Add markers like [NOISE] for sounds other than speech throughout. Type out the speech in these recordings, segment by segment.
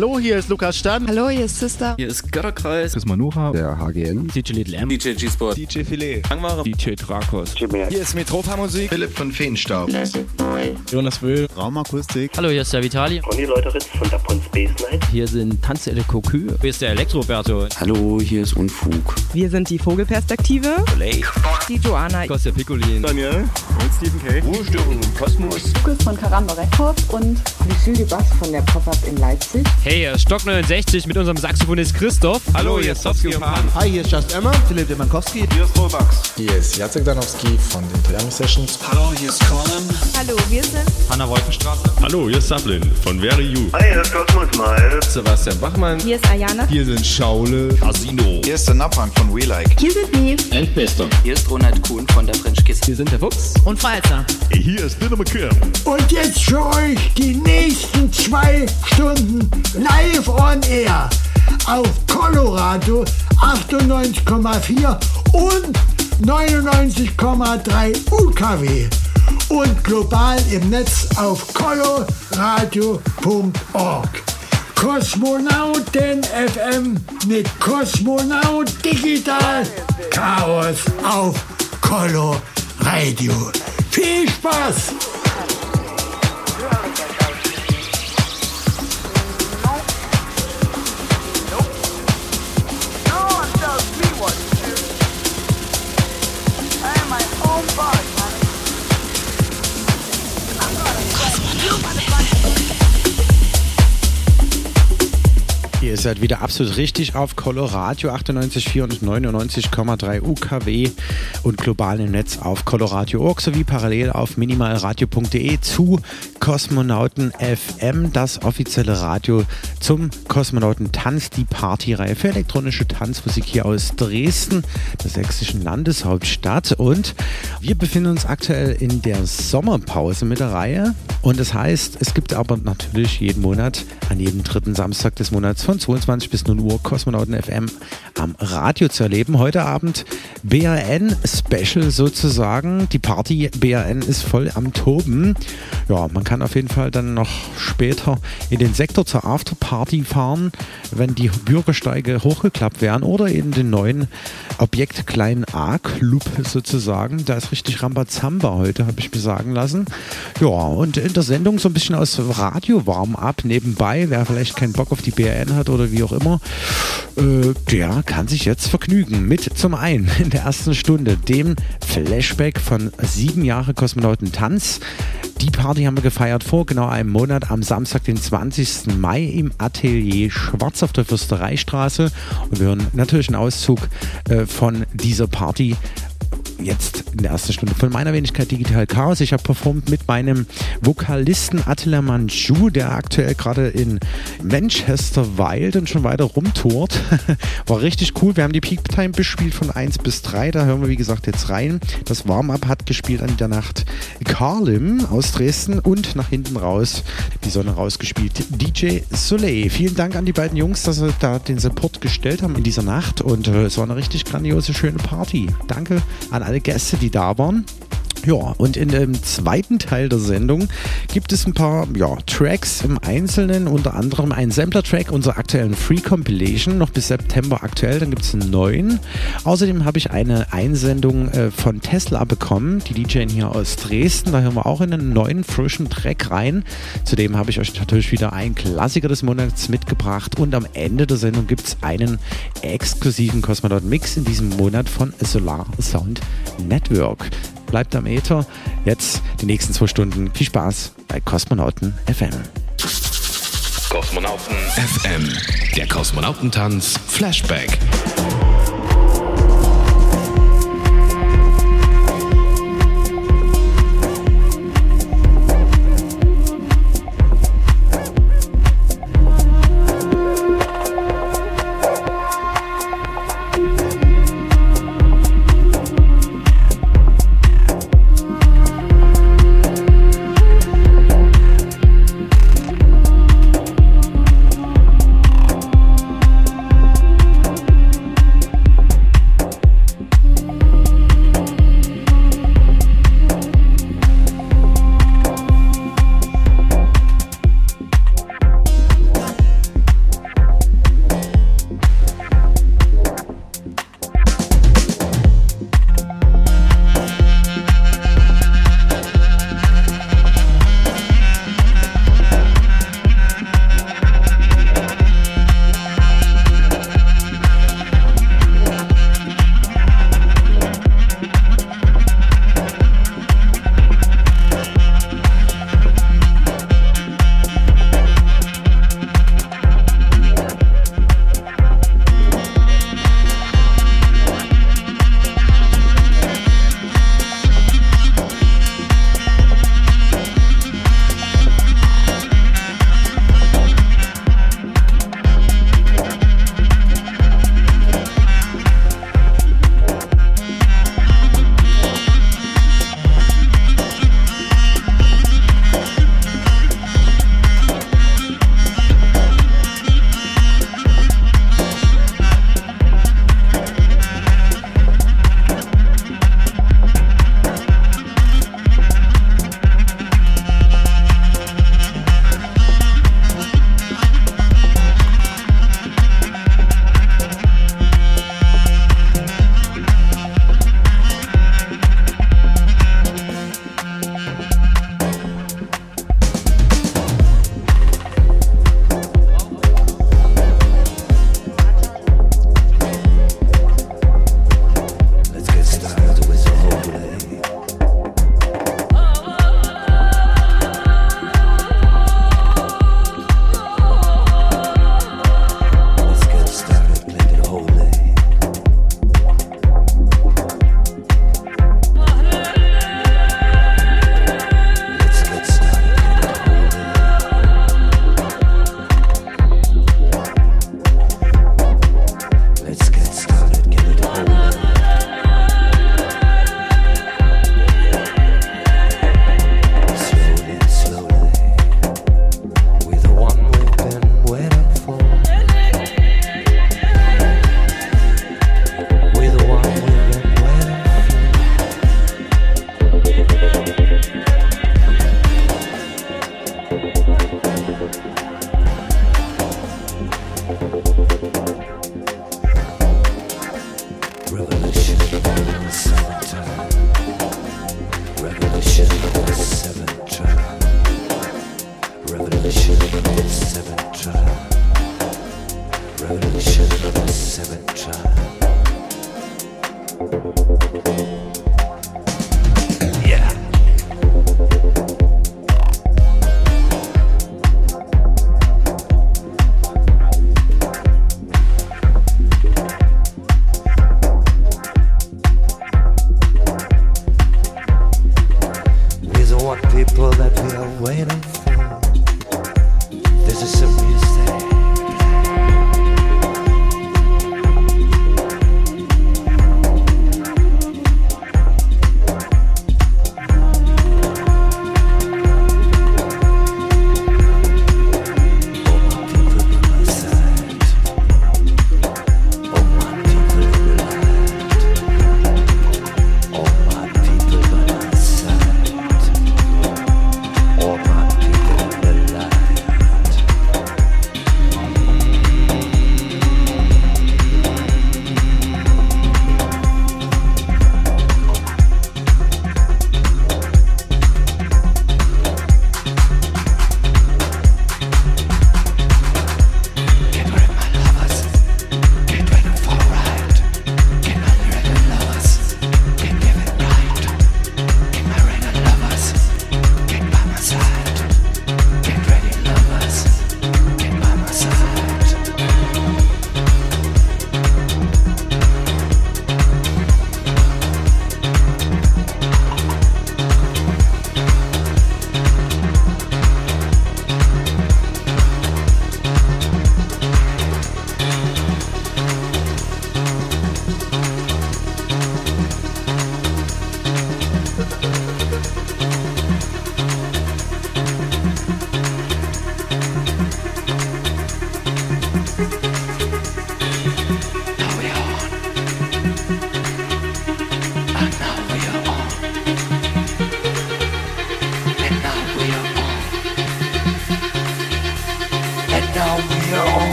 Hallo, hier ist Lukas Stan. Hallo, hier ist Sister. Hier ist Götterkreis. Chris Manuha. Der HGN. DJ Little M. DJ G-Sport. DJ Filet. Angmare. DJ Trakos. Hier ist Metropa Musik. Philipp von Feenstaub. Jonas Wöhl. Raumakustik. Hallo, hier ist der Vitali. Conny Leuteritz von der Night. Hier sind Tanzelle Kokü. Hier ist der Elektroberto. Hallo, hier ist Unfug. Wir sind die Vogelperspektive. Lake. Die Joanna. Kostja Piccolin. Daniel. Und Stephen K. Ruhestörung im Kosmos. Lukas von Karamba Records und Lucille Bass von der Pop-Up in Leipzig. Hey, hier ist Stock 69 mit unserem Saxophonist Christoph. Hallo, hier ist Sofsky und Pan. Hi, hier ist Just Emma. Philipp Demankowski. Hier ist Robax. Hier ist Jacek Danowski von den Triami Sessions. Hallo, hier ist Colin. Hallo, wir sind Hanna Wolfenstraße. Hallo, hier ist Sablin von Very You. Hi, hier ist Cosmos Mal. Sebastian Bachmann. Hier ist Ayana. Hier sind Schaule. Casino. Hier ist der Napang von We Like. Hier sind Neve. Endbester. Hier ist Ronald Kuhn von der French Kiss. Hier sind der Fuchs. Und Falzer. Hier ist Dinner McKim. Und jetzt für euch die nächsten zwei Stunden live on air auf Colorado 98,4 und 99,3 UKW und global im Netz auf coloradio.org. Kosmonauten FM mit Kosmonaut Digital Chaos auf Colo Radio. Viel Spaß! Ihr seid wieder absolut richtig auf Coloradio 98,4 und 99,3 UKW und global im Netz auf Coloradio.org sowie parallel auf minimalradio.de zu Kosmonauten FM, das offizielle Radio zum Kosmonauten Tanz, die Partyreihe für elektronische Tanzmusik hier aus Dresden, der sächsischen Landeshauptstadt. Und wir befinden uns aktuell in der Sommerpause mit der Reihe. Und das heißt, es gibt aber natürlich jeden Monat, an jedem dritten Samstag des Monats von 22 bis 0 Uhr Kosmonauten FM am Radio zu erleben. Heute Abend BRN Special sozusagen. Die Party BRN ist voll am Toben. Ja, man kann auf jeden Fall dann noch später in den Sektor zur Afterparty fahren, wenn die Bürgersteige hochgeklappt werden oder in den neuen Objekt Klein A Club sozusagen. Da ist richtig Rambazamba heute, habe ich mir sagen lassen. Ja, und in der Sendung so ein bisschen aus Radio warm ab nebenbei. Wer vielleicht keinen Bock auf die BRN hat oder wie auch immer, äh, der kann sich jetzt vergnügen mit zum einen [LAUGHS] in der ersten Stunde dem Flashback von sieben Jahre Kosmonauten Tanz. Die Party haben wir gefeiert vor genau einem Monat am Samstag, den 20. Mai im Atelier Schwarz auf der Fürstereistraße. Und wir hören natürlich einen Auszug äh, von dieser Party jetzt in der ersten Stunde von meiner Wenigkeit Digital Chaos. Ich habe performt mit meinem Vokalisten Attila Manju, der aktuell gerade in Manchester weilt und schon weiter rumtourt. [LAUGHS] War richtig cool. Wir haben die Peak Time bespielt von 1 bis 3. Da hören wir, wie gesagt, jetzt rein. Das Warm-Up hat gespielt an der Nacht Carlim aus Dresden und nach hinten raus die Sonne rausgespielt. DJ Soleil. Vielen Dank an die beiden Jungs, dass sie da den Support gestellt haben in dieser Nacht und äh, es war eine richtig grandiose, schöne Party. Danke an alle Gäste, die da. Ja, und in dem zweiten Teil der Sendung gibt es ein paar ja, Tracks im Einzelnen, unter anderem ein Sampler-Track unserer aktuellen Free Compilation, noch bis September aktuell, dann gibt es einen neuen. Außerdem habe ich eine Einsendung äh, von Tesla bekommen, die DJ hier aus Dresden, da hören wir auch in einen neuen, frischen Track rein. Zudem habe ich euch natürlich wieder einen Klassiker des Monats mitgebracht und am Ende der Sendung gibt es einen exklusiven Cosmonaut Mix in diesem Monat von Solar Sound Network bleibt am Ether. Jetzt die nächsten zwei Stunden. Viel Spaß bei Kosmonauten FM. Kosmonauten FM. Der Kosmonautentanz Flashback.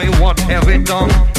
Me what have we done?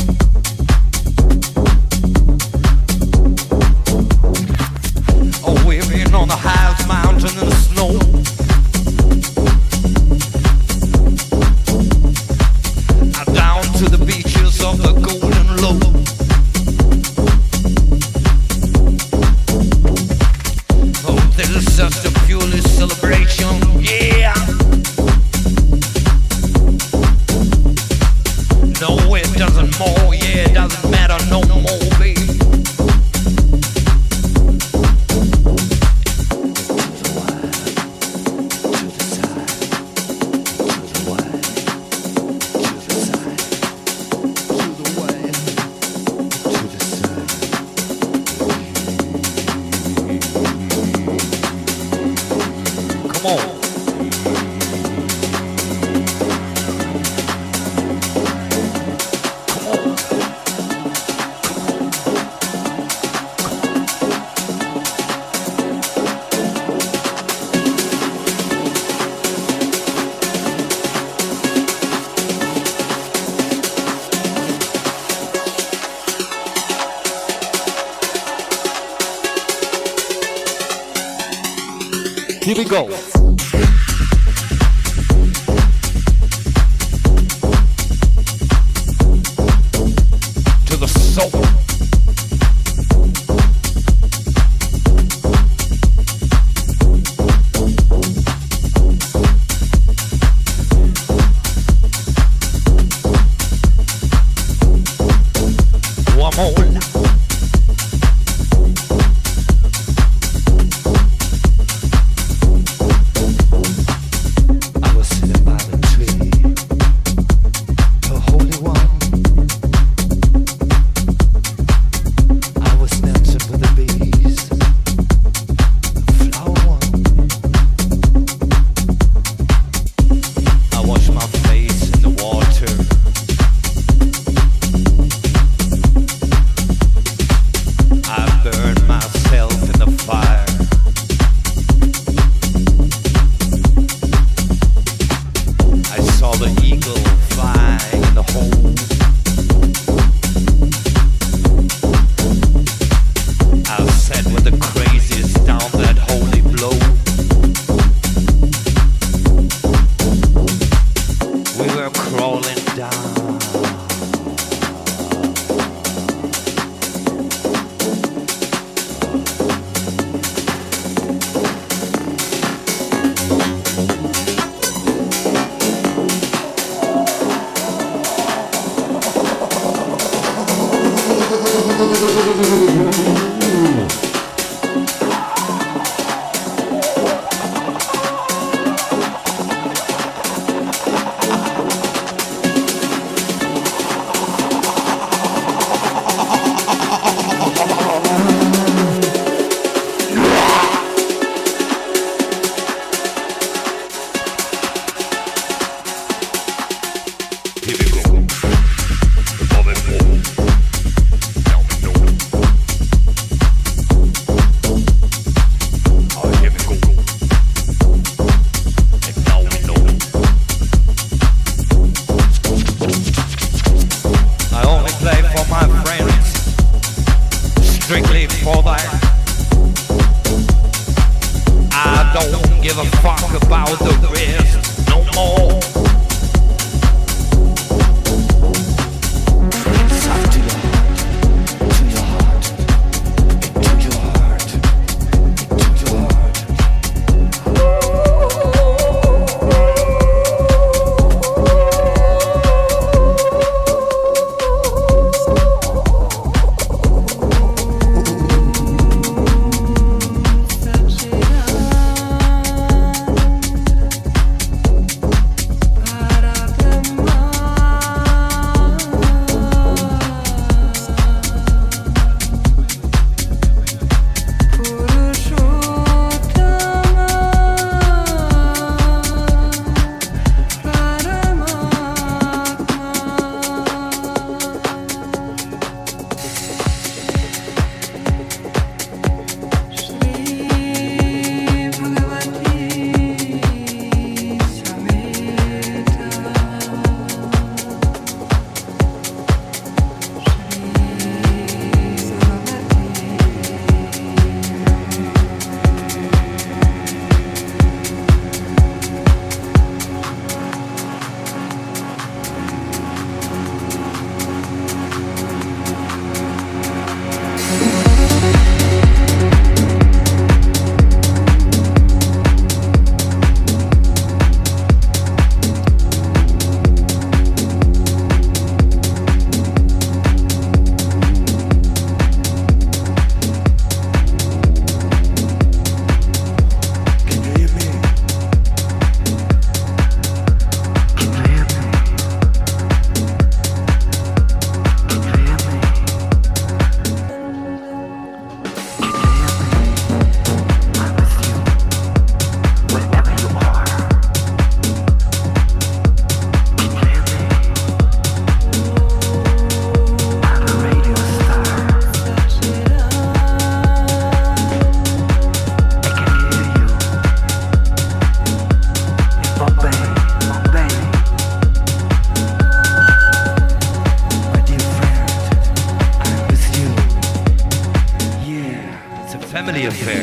the affair.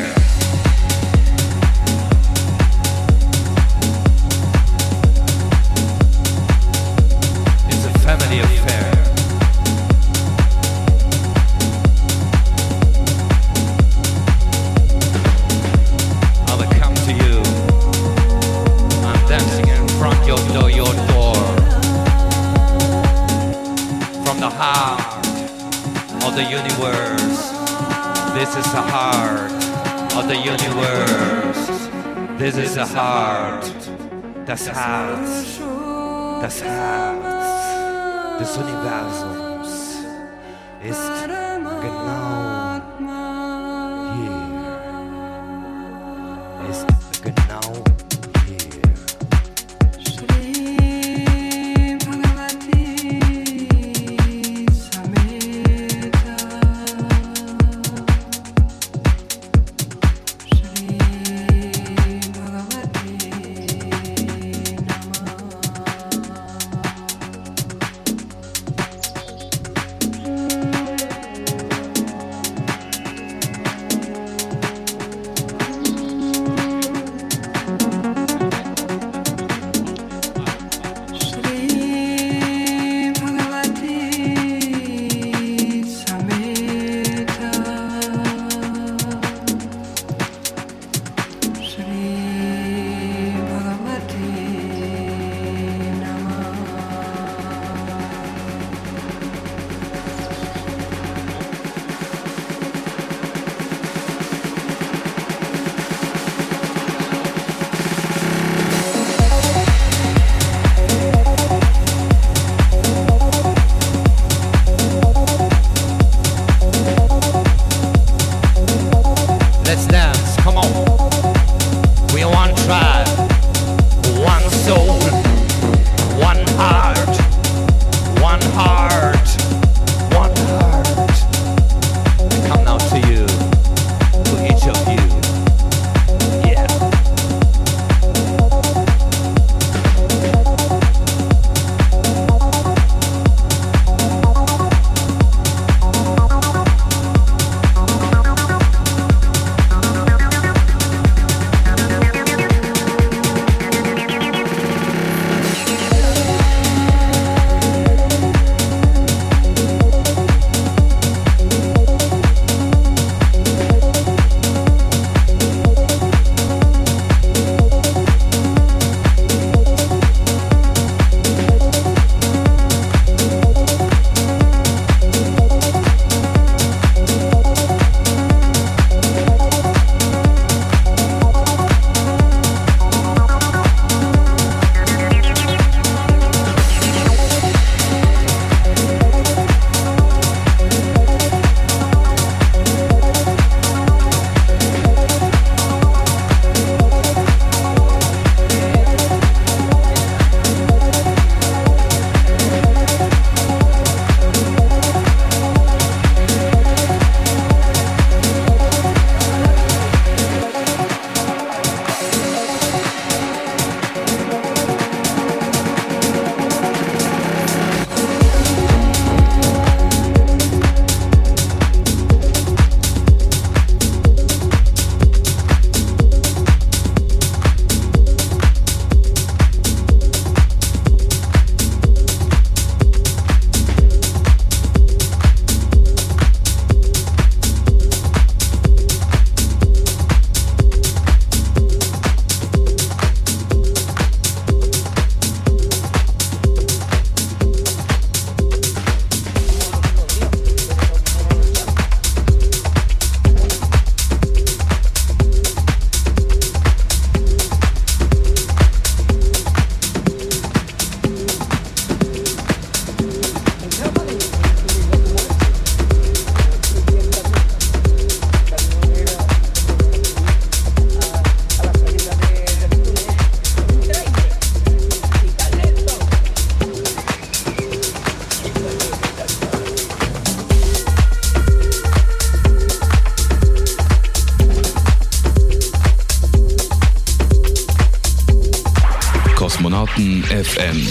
Kosmonauten FM.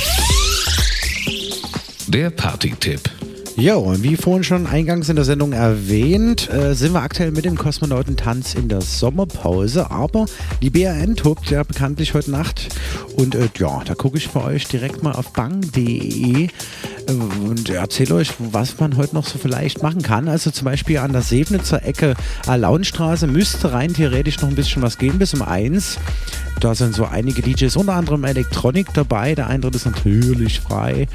Der Party-Tipp. Ja, und wie vorhin schon eingangs in der Sendung erwähnt, äh, sind wir aktuell mit dem Kosmonautentanz in der Sommerpause. Aber die BRN tobt ja bekanntlich heute Nacht. Und äh, ja, da gucke ich für euch direkt mal auf bang.de und erzähle euch, was man heute noch so vielleicht machen kann. Also zum Beispiel an der Sebnitzer Ecke Alaunstraße müsste rein theoretisch noch ein bisschen was gehen bis um eins. Da sind so einige DJs, unter anderem Elektronik dabei. Der Eintritt ist natürlich frei.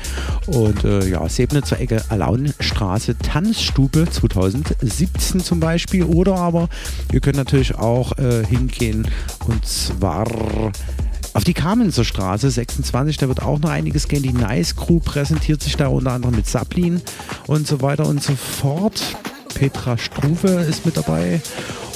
Und äh, ja, Sebnitzer Ecke Alaunstraße Tanzstube 2017 zum Beispiel. Oder aber ihr könnt natürlich auch äh, hingehen und zwar auf die Kamenzer Straße 26, da wird auch noch einiges gehen. Die Nice Crew präsentiert sich da unter anderem mit Sablin und so weiter und so fort. Petra Struve ist mit dabei.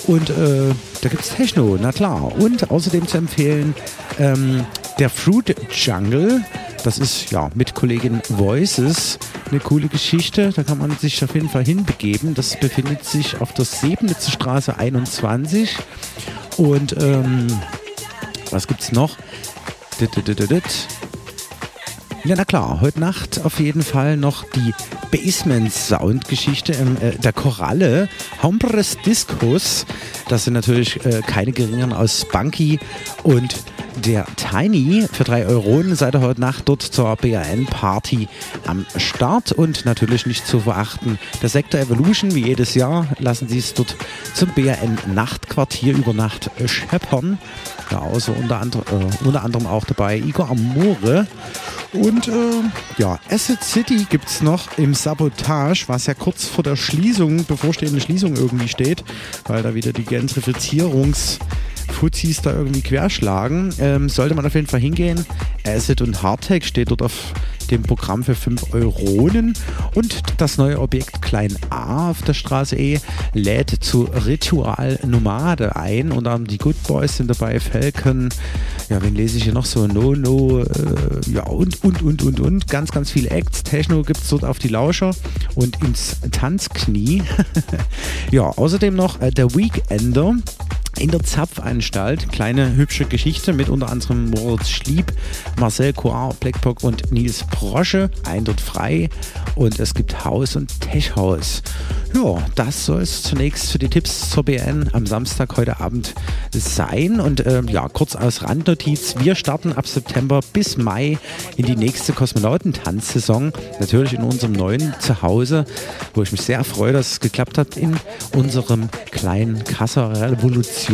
Und äh, da gibt es Techno, na klar. Und außerdem zu empfehlen ähm, der Fruit Jungle. Das ist ja mit Kollegin Voices eine coole Geschichte. Da kann man sich auf jeden Fall hinbegeben. Das befindet sich auf der Sebnitzer Straße 21. Und ähm, was gibt's noch? Ja, na klar, heute Nacht auf jeden Fall noch die Basement-Sound-Geschichte äh, der Koralle, Hombres Discos. Das sind natürlich äh, keine geringeren aus Spunky und der Tiny für drei Euronen seid ihr heute Nacht dort zur BRN-Party am Start und natürlich nicht zu verachten. Der Sektor Evolution, wie jedes Jahr, lassen sie es dort zum BRN-Nachtquartier über Nacht scheppern. Ja, außer unter, andre, äh, unter anderem auch dabei Igor Amore. Und äh, ja, Asset City gibt es noch im Sabotage, was ja kurz vor der Schließung, bevorstehenden Schließung irgendwie steht, weil da wieder die Gentrifizierungs- Fuzis da irgendwie querschlagen, ähm, sollte man auf jeden Fall hingehen. Acid und Hardtech steht dort auf dem Programm für 5 Euronen und das neue Objekt Klein A auf der Straße E lädt zu Ritual Nomade ein und dann die Good Boys sind dabei, Falcon, ja, wen lese ich hier noch so? No, no, äh, ja, und, und, und, und, und. Ganz, ganz viele Acts. Techno gibt es dort auf die Lauscher und ins Tanzknie. [LAUGHS] ja, außerdem noch äh, der Weekender in der Zapfanstalt. Kleine hübsche Geschichte mit unter anderem Moritz Schlieb, Marcel Coir, Blackbock und Nils Brosche. Eintritt frei und es gibt Haus und Tech House. Ja, das soll es zunächst für die Tipps zur BN am Samstag heute Abend sein. Und äh, ja, kurz als Randnotiz: Wir starten ab September bis Mai in die nächste Kosmonautentanzsaison. Natürlich in unserem neuen Zuhause, wo ich mich sehr freue, dass es geklappt hat, in unserem kleinen Kasser Revolution,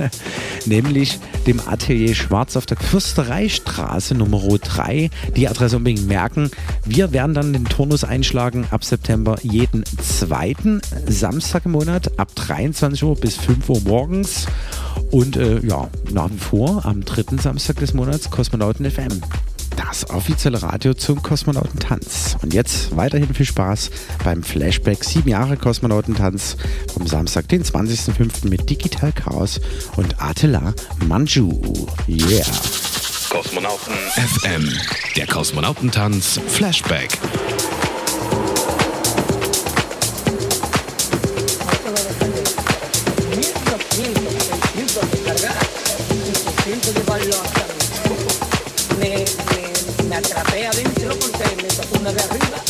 [LAUGHS] nämlich dem Atelier Schwarz auf der Fürstereistraße Nummer 3. Die Adresse unbedingt merken. Wir werden dann den Turnus einschlagen ab September jeden zweiten Samstag im Monat ab 23 Uhr bis 5 Uhr morgens. Und äh, ja, nach wie vor am dritten Samstag des Monats Kosmonauten FM. Das offizielle Radio zum Kosmonautentanz. Und jetzt weiterhin viel Spaß beim Flashback 7 Jahre Kosmonautentanz vom Samstag, den 20.05. mit Digital Chaos und Attila Manju. Yeah. Kosmonauten FM. Der Kosmonautentanz Flashback. me, me, me atrapé adentro porque me tocó una de arriba,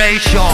generation.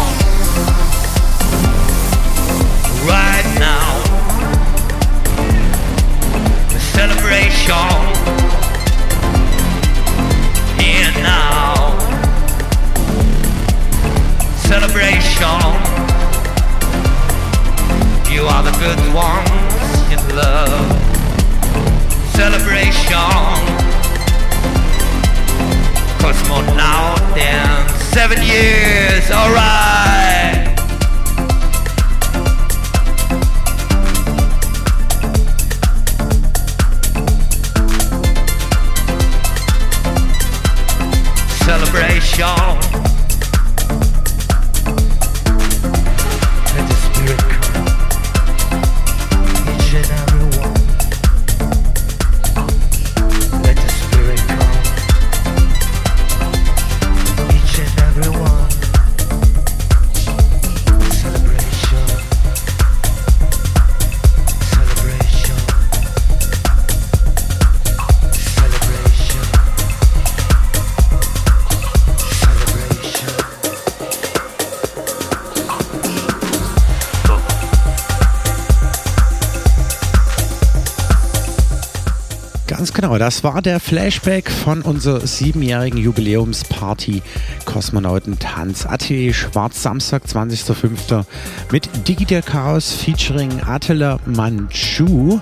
Genau, das war der Flashback von unserer siebenjährigen Jubiläumsparty Kosmonautentanz. Atelier Schwarz, Samstag, 20.05. mit Digital Chaos featuring Attila Manchu.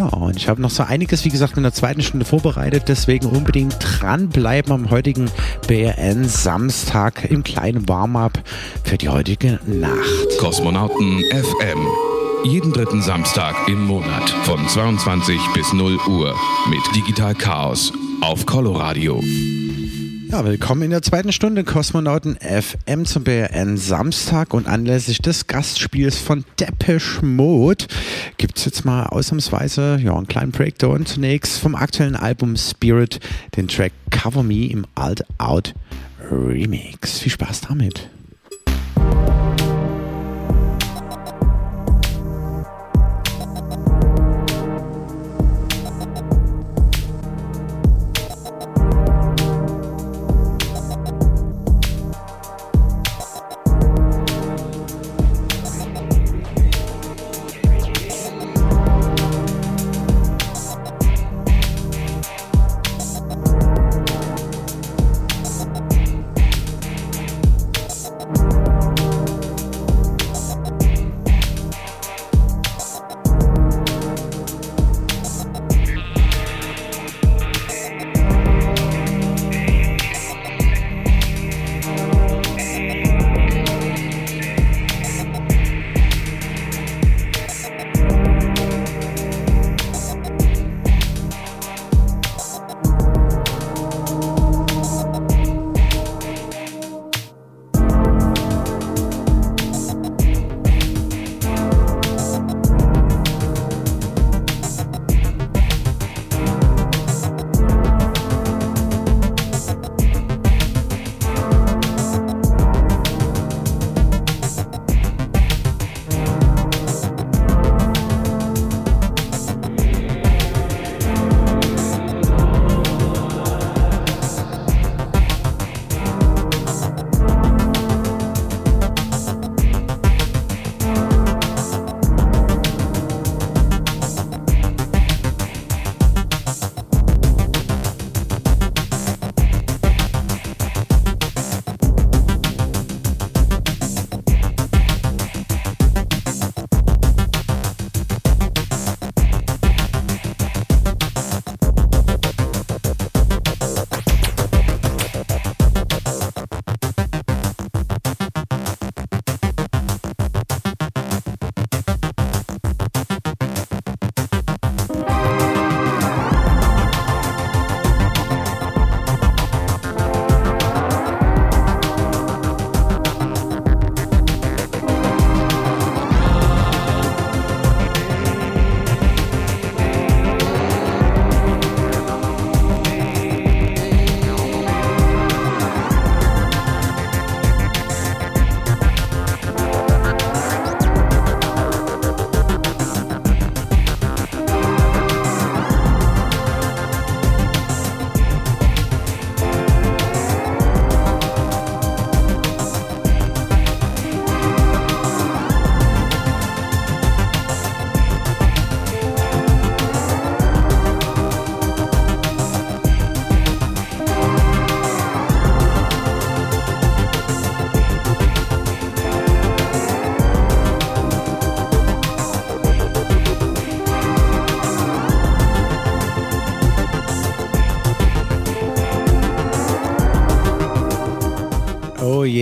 Ja, und ich habe noch so einiges, wie gesagt, in der zweiten Stunde vorbereitet. Deswegen unbedingt dranbleiben am heutigen BRN Samstag im kleinen Warm-up für die heutige Nacht. Kosmonauten FM. Jeden dritten Samstag im Monat von 22 bis 0 Uhr mit Digital Chaos auf Coloradio. Ja, willkommen in der zweiten Stunde Kosmonauten FM zum BRN Samstag und anlässlich des Gastspiels von Depeche Mode gibt es jetzt mal ausnahmsweise ja, einen kleinen Breakdown zunächst vom aktuellen Album Spirit, den Track Cover Me im Alt Out Remix. Viel Spaß damit.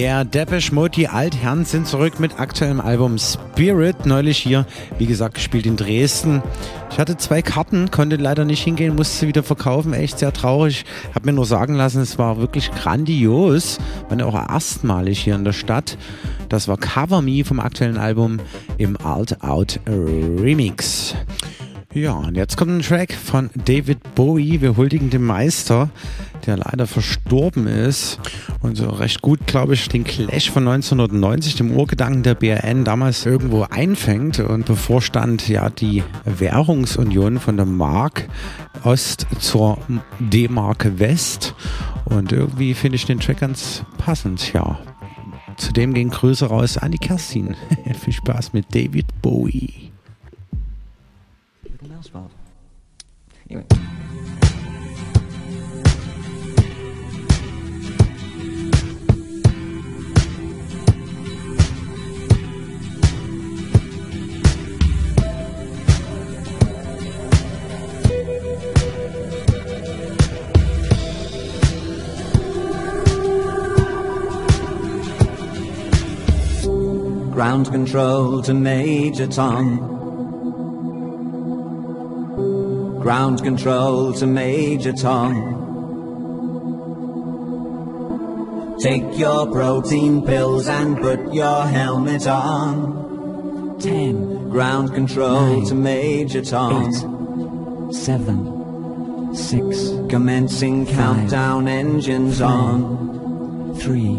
Yeah, Depeche Mode, die Altherren sind zurück mit aktuellem Album Spirit. Neulich hier, wie gesagt, gespielt in Dresden. Ich hatte zwei Karten, konnte leider nicht hingehen, musste sie wieder verkaufen. Echt sehr traurig. Hab mir nur sagen lassen, es war wirklich grandios. War auch erstmalig hier in der Stadt. Das war Cover Me vom aktuellen Album im Alt Out Remix. Ja, und jetzt kommt ein Track von David Bowie. Wir huldigen den Meister, der leider verstorben ist. Und so recht gut, glaube ich, den Clash von 1990, dem Urgedanken der BRN, damals irgendwo einfängt. Und bevorstand ja die Währungsunion von der Mark Ost zur D-Mark West. Und irgendwie finde ich den Track ganz passend, ja. Zudem gehen Grüße raus an die Kerstin. [LAUGHS] Viel Spaß mit David Bowie. Anyway. ground control to Major Tom. Ground control to Major Tom. Take your protein pills and put your helmet on. Ten. Ground control Nine. to Major Tom. Eight. Seven. Six. Commencing Five. countdown engines Four. on. Three.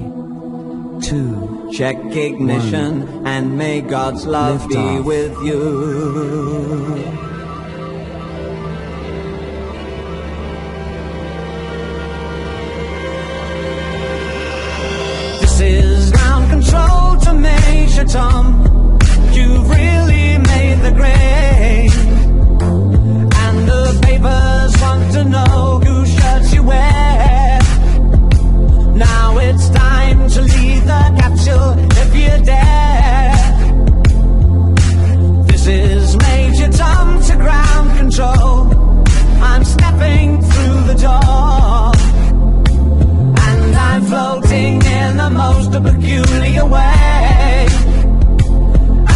Two. Check ignition and may God's love be Liftoff. with you. Major Tom. You've really made the grade. And the papers want to know who shirts you wear. Now it's time to leave the capsule if you dare. This is Major Tom to ground control. I'm stepping through the door. Floating in the most peculiar way.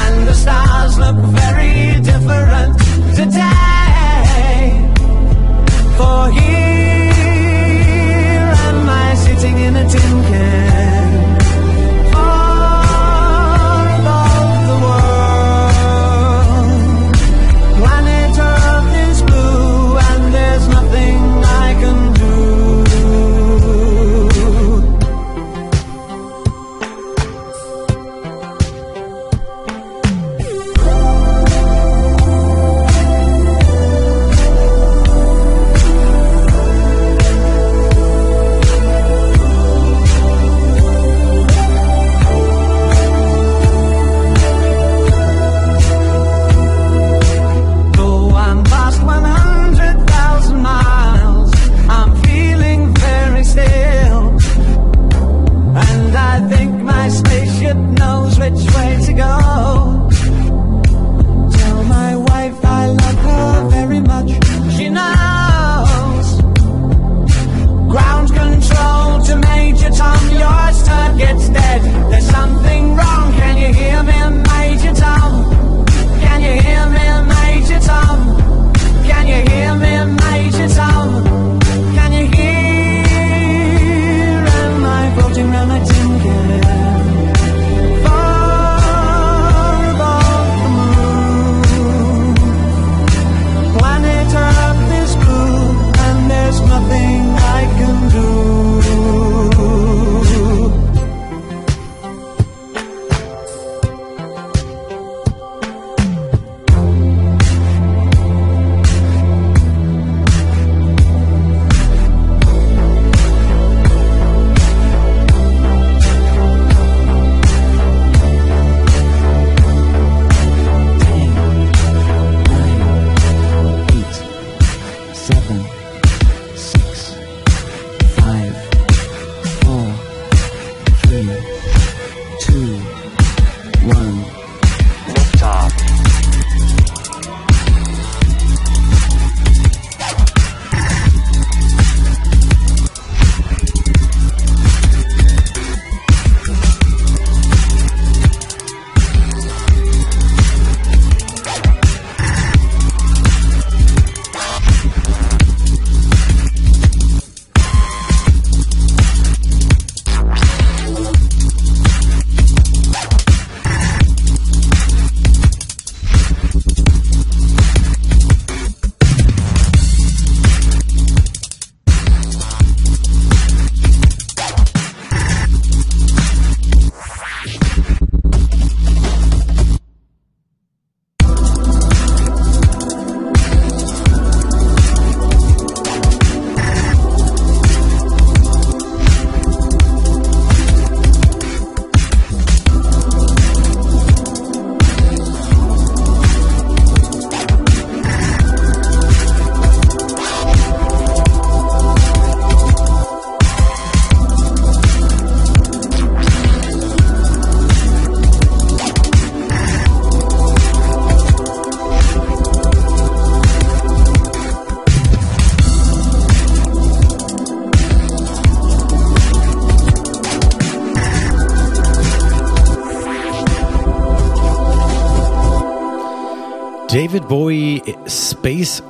And the stars look very different today. For here am I sitting in a tin can.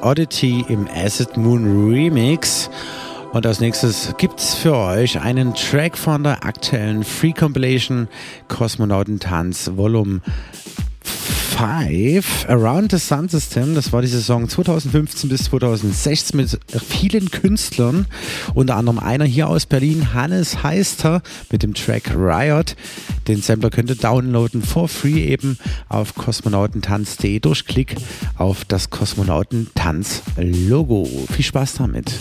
Oddity im Acid Moon Remix. Und als nächstes gibt's für euch einen Track von der aktuellen Free Compilation Kosmonautentanz Volume 5 Around the Sun System. Das war die Saison 2015 bis 2016 mit vielen Künstlern. Unter anderem einer hier aus Berlin, Hannes Heister, mit dem Track Riot. Den Sampler könnt ihr downloaden for free eben auf kosmonautentanz.de durch Klick auf das Kosmonautentanz-Logo. Viel Spaß damit.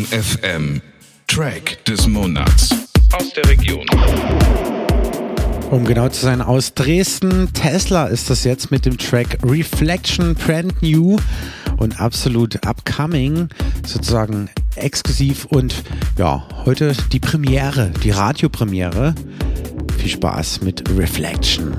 Kosmonauten FM. Track des Monats. Aus der Region. Um genau zu sein, aus Dresden. Tesla ist das jetzt mit dem Track Reflection Brand New und absolut upcoming, sozusagen exklusiv und ja, heute die Premiere, die Radiopremiere. Viel Spaß mit Reflection.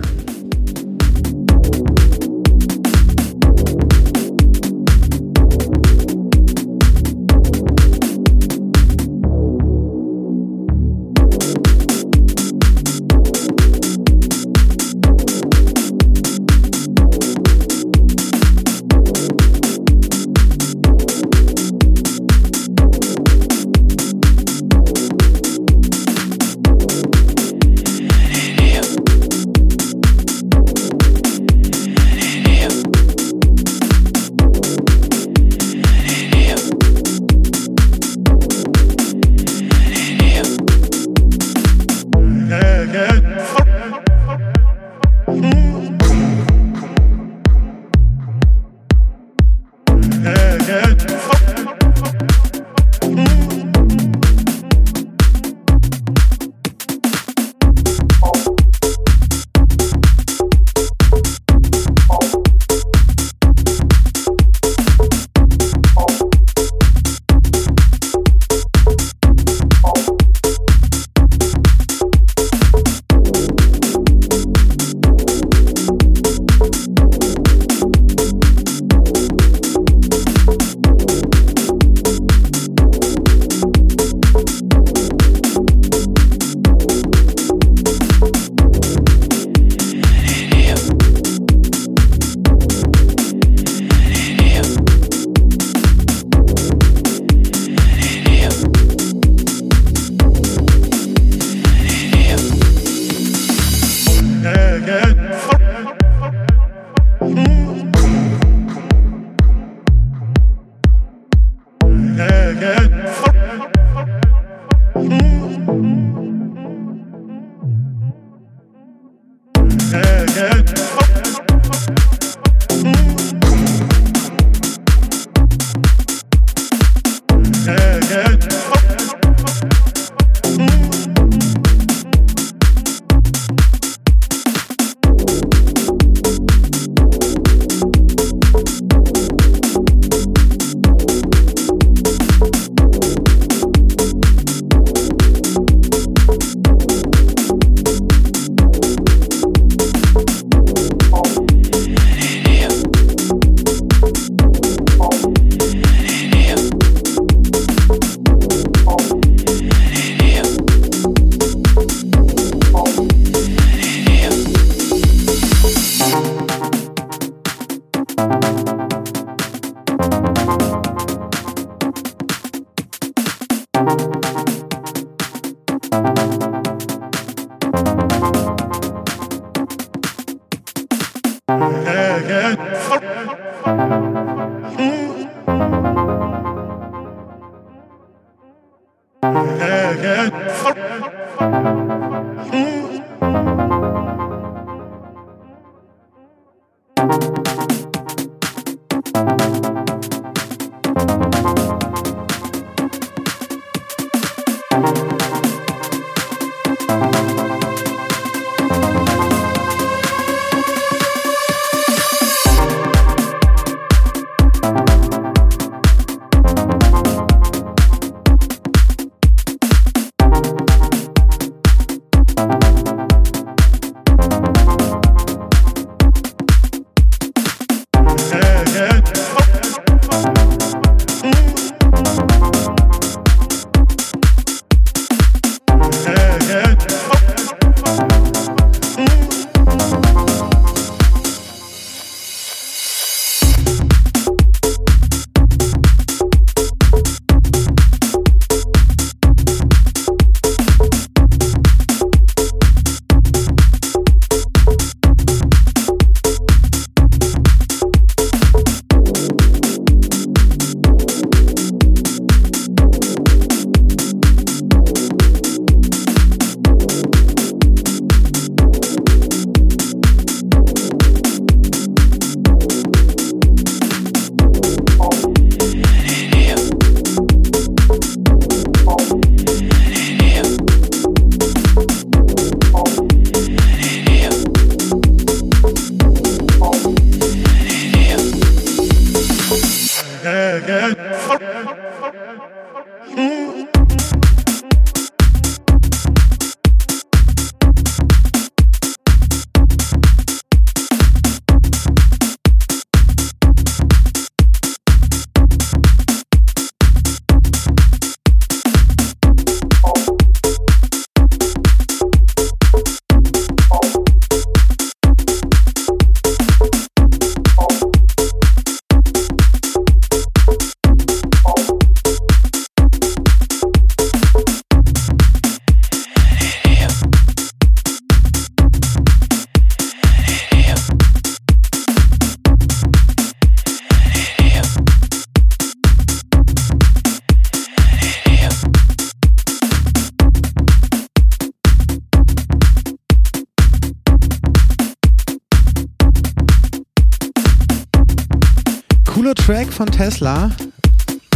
Von Tesla.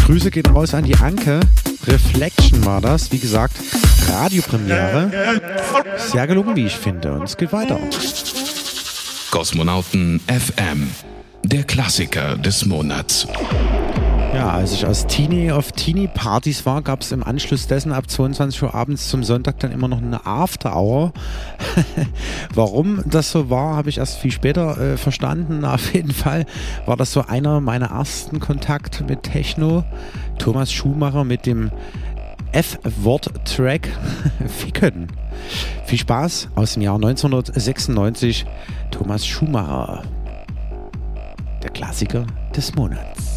Grüße gehen raus an die Anke. Reflection war das. Wie gesagt, Radiopremiere. Sehr gelungen, wie ich finde. Und es geht weiter. Kosmonauten FM. Der Klassiker des Monats. Ja, als ich als Teenie auf Teenie-Partys war, gab es im Anschluss dessen ab 22 Uhr abends zum Sonntag dann immer noch eine After-Hour. [LAUGHS] Warum das so war, habe ich erst viel später äh, verstanden. [LAUGHS] Auf jeden Fall war das so einer meiner ersten Kontakte mit Techno. Thomas Schumacher mit dem F-Wort-Track [LAUGHS] Ficken. Viel Spaß aus dem Jahr 1996. Thomas Schumacher. Der Klassiker des Monats.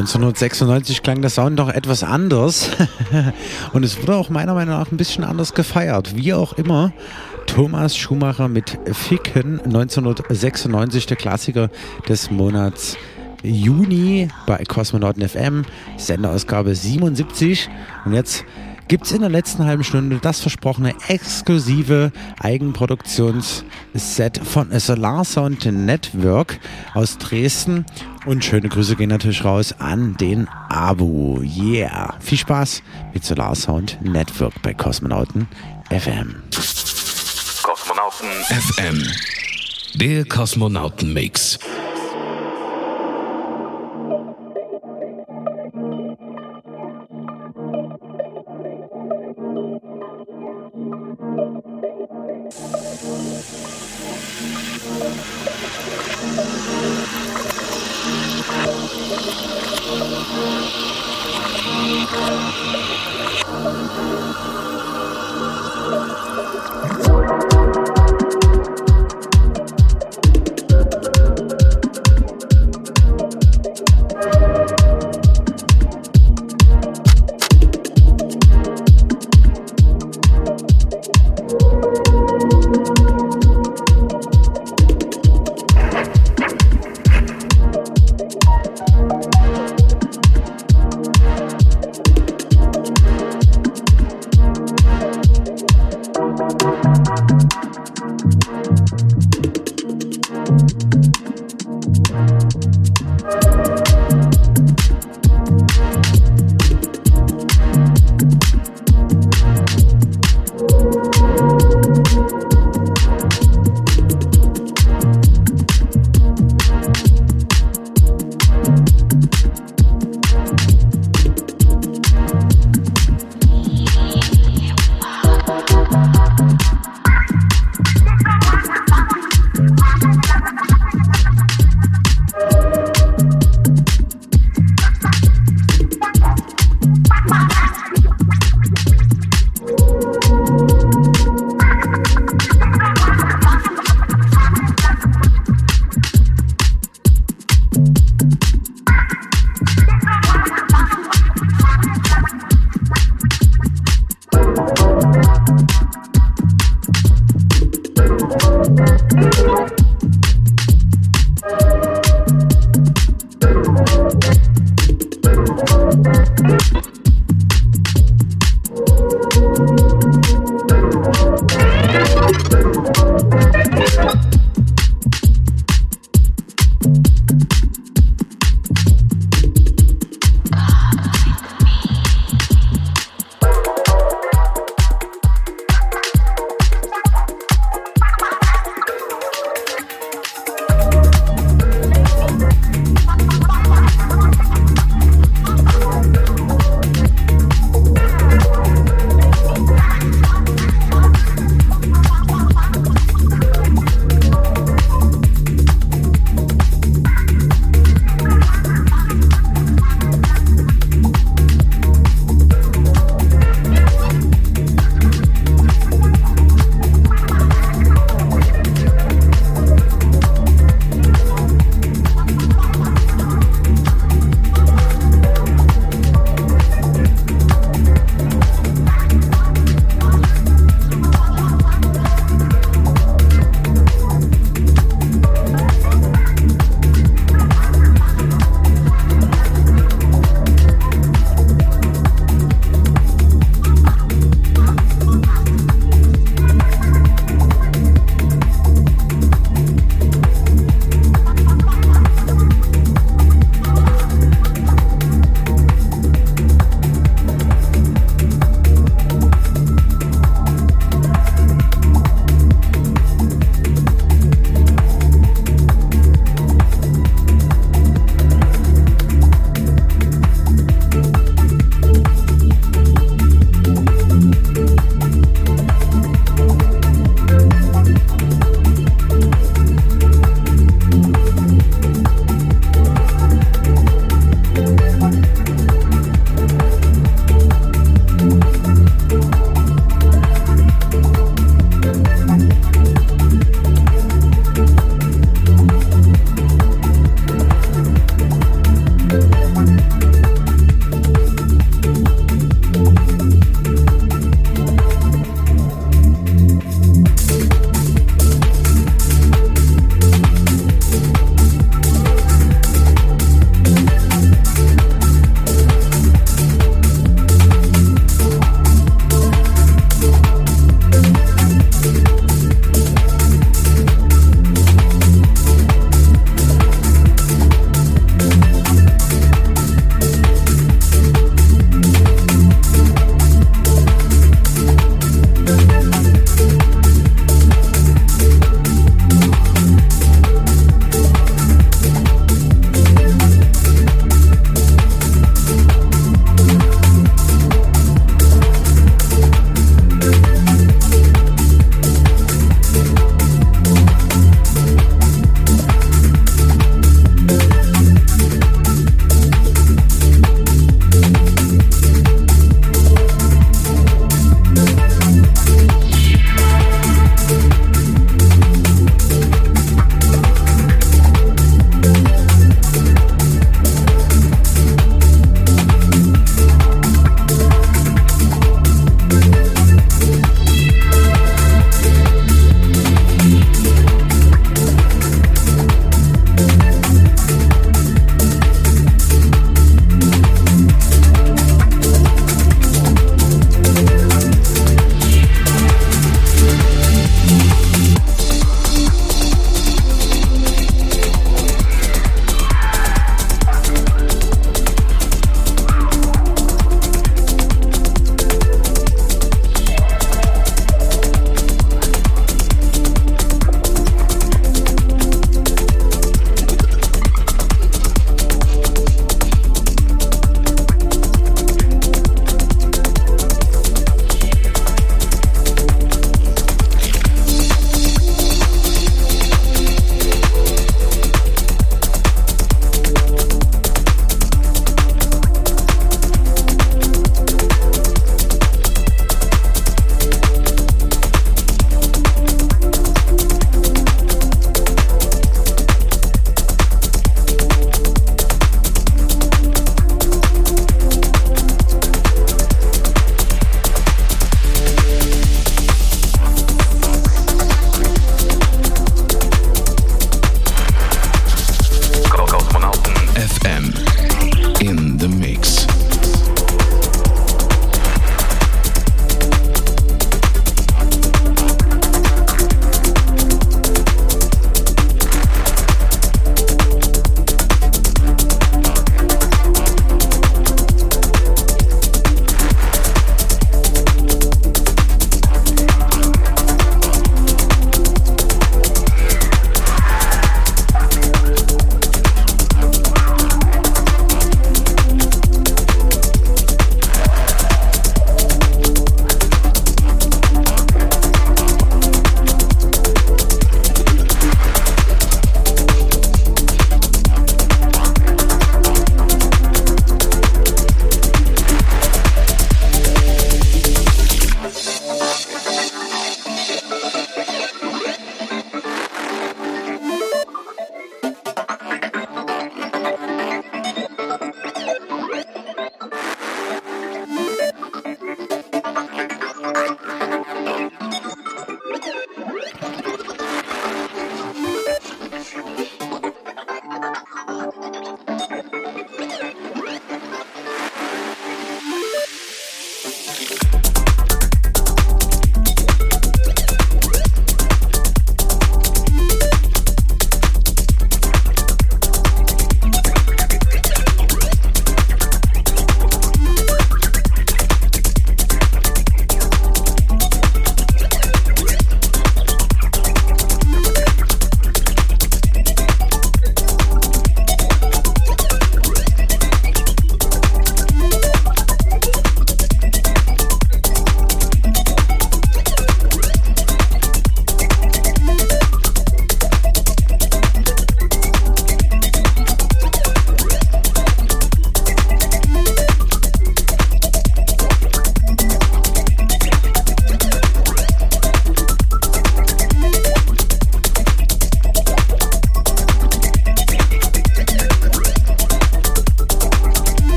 1996 klang der Sound noch etwas anders [LAUGHS] und es wurde auch meiner Meinung nach ein bisschen anders gefeiert. Wie auch immer, Thomas Schumacher mit Ficken 1996, der Klassiker des Monats Juni bei Kosmonauten FM, Senderausgabe 77 und jetzt gibt es in der letzten halben Stunde das versprochene exklusive Eigenproduktionsset von Solar Sound Network aus Dresden. Und schöne Grüße gehen natürlich raus an den Abu. Yeah. Viel Spaß mit Solar Sound Network bei Kosmonauten FM. Kosmonauten FM. Der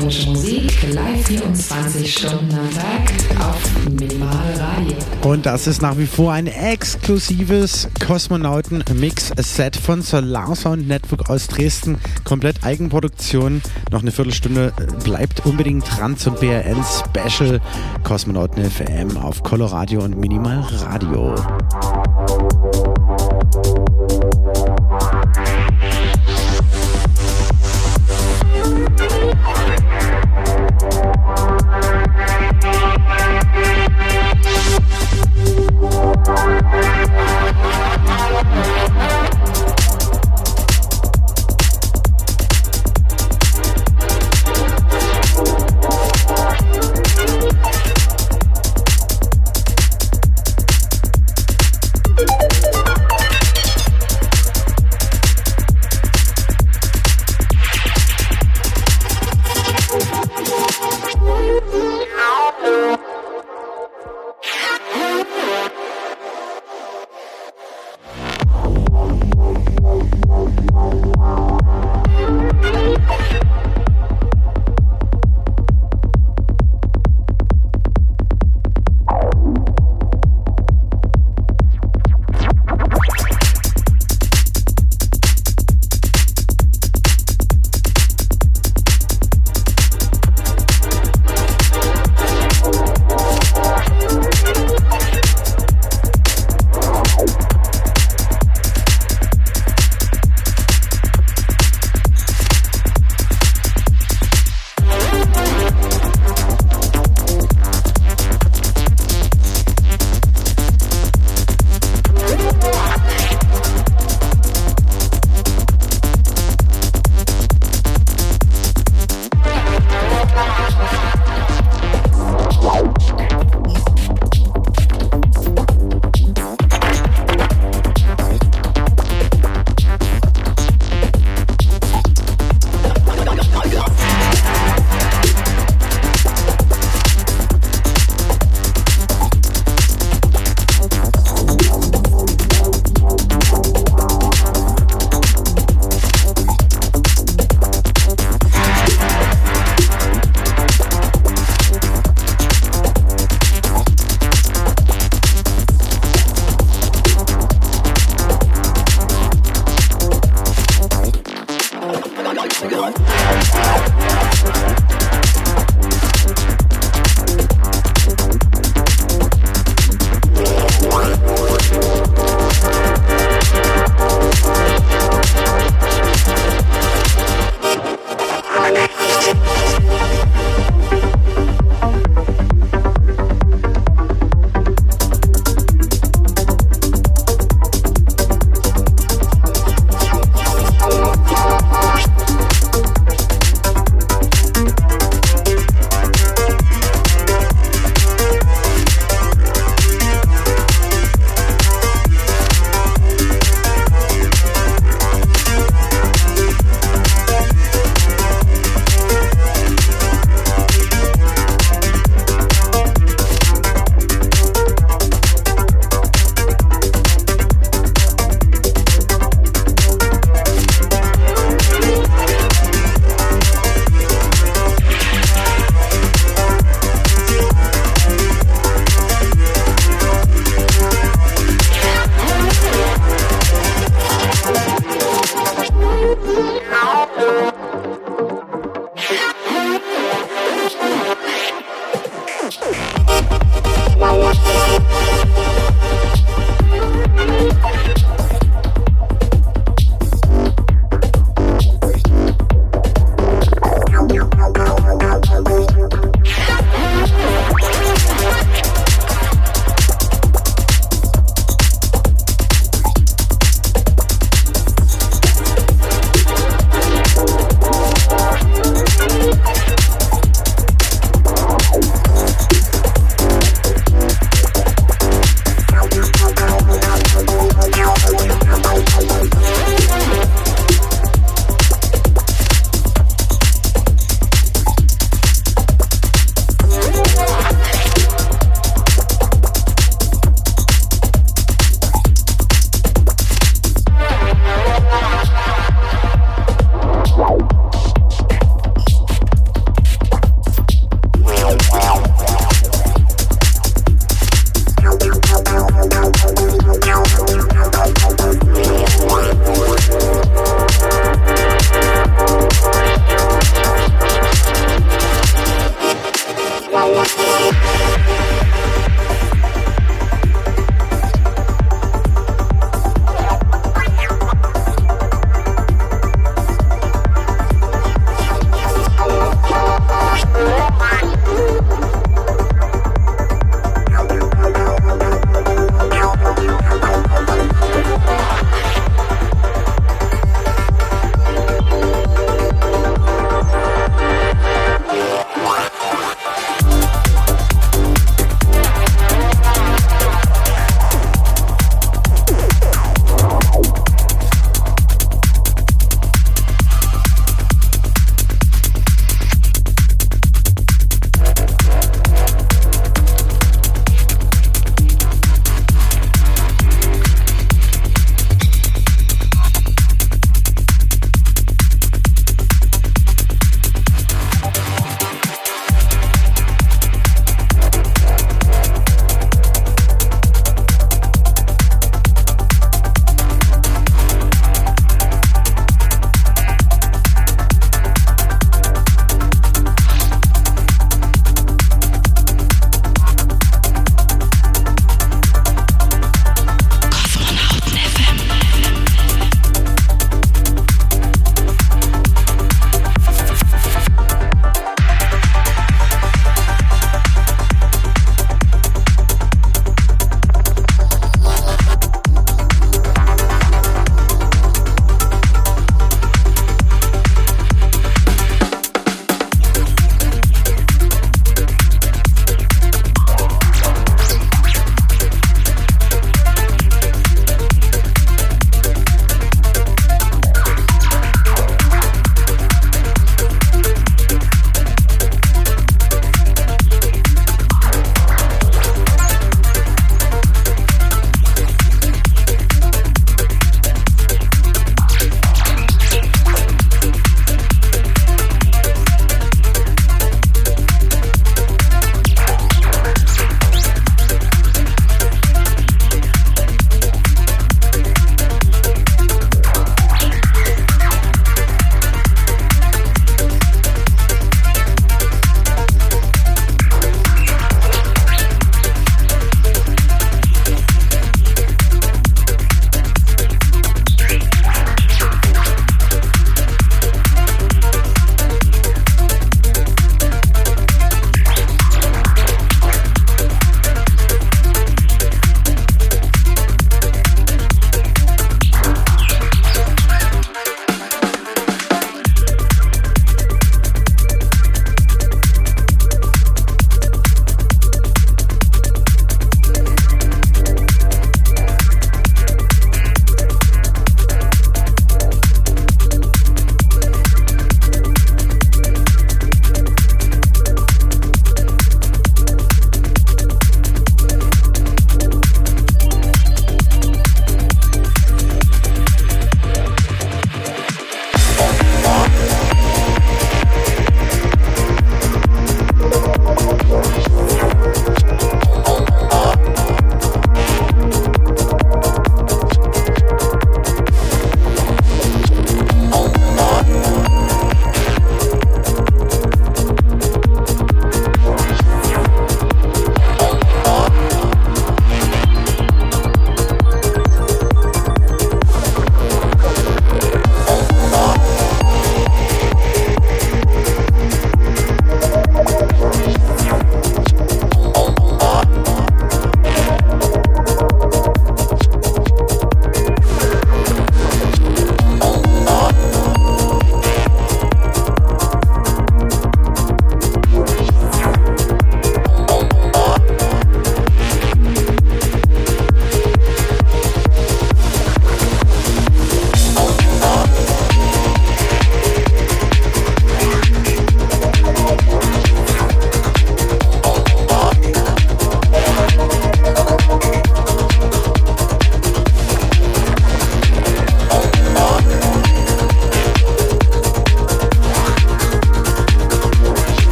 Kosmonauten-Mix. 24 Stunden am Tag auf Minimal Radio. Und das ist nach wie vor ein exklusives Kosmonauten-Mix-Set von Solar Sound Network aus Dresden. Komplett Eigenproduktion. Noch eine Viertelstunde bleibt unbedingt dran zum BRN Special Kosmonauten FM auf Coloradio und Minimal Radio.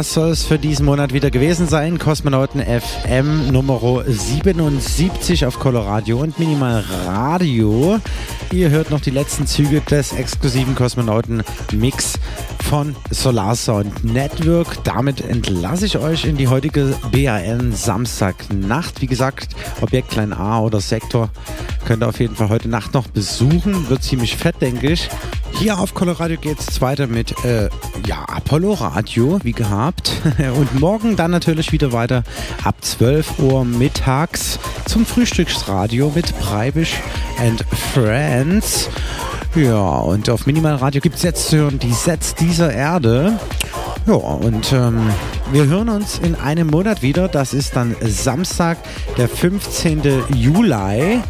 Das soll es für diesen Monat wieder gewesen sein. Kosmonauten FM Nummer 77 auf Coloradio und Minimal Radio. Ihr hört noch die letzten Züge des exklusiven Kosmonauten Mix von Solar Sound Network. Damit entlasse ich euch in die heutige BAN Samstagnacht. Wie gesagt, Objekt Klein A oder Sektor könnt ihr auf jeden Fall heute Nacht noch besuchen. Wird ziemlich fett, denke ich. Hier auf Coloradio geht es weiter mit äh, ja, Apollo Radio, wie gehabt. [LAUGHS] Und morgen dann natürlich wieder weiter ab 12 Uhr mittags zum Frühstücksradio mit Breibisch and Friends. Ja, und auf Minimalradio gibt es jetzt zu hören die Sets dieser Erde. Ja, und ähm, wir hören uns in einem Monat wieder. Das ist dann Samstag, der 15. Juli.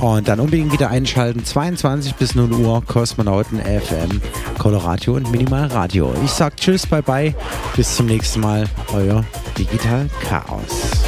Und dann unbedingt wieder einschalten. 22 bis 0 Uhr Kosmonauten FM, Coloradio und Minimal Radio. Ich sag Tschüss, bye bye. Bis zum nächsten Mal. Euer Digital Chaos.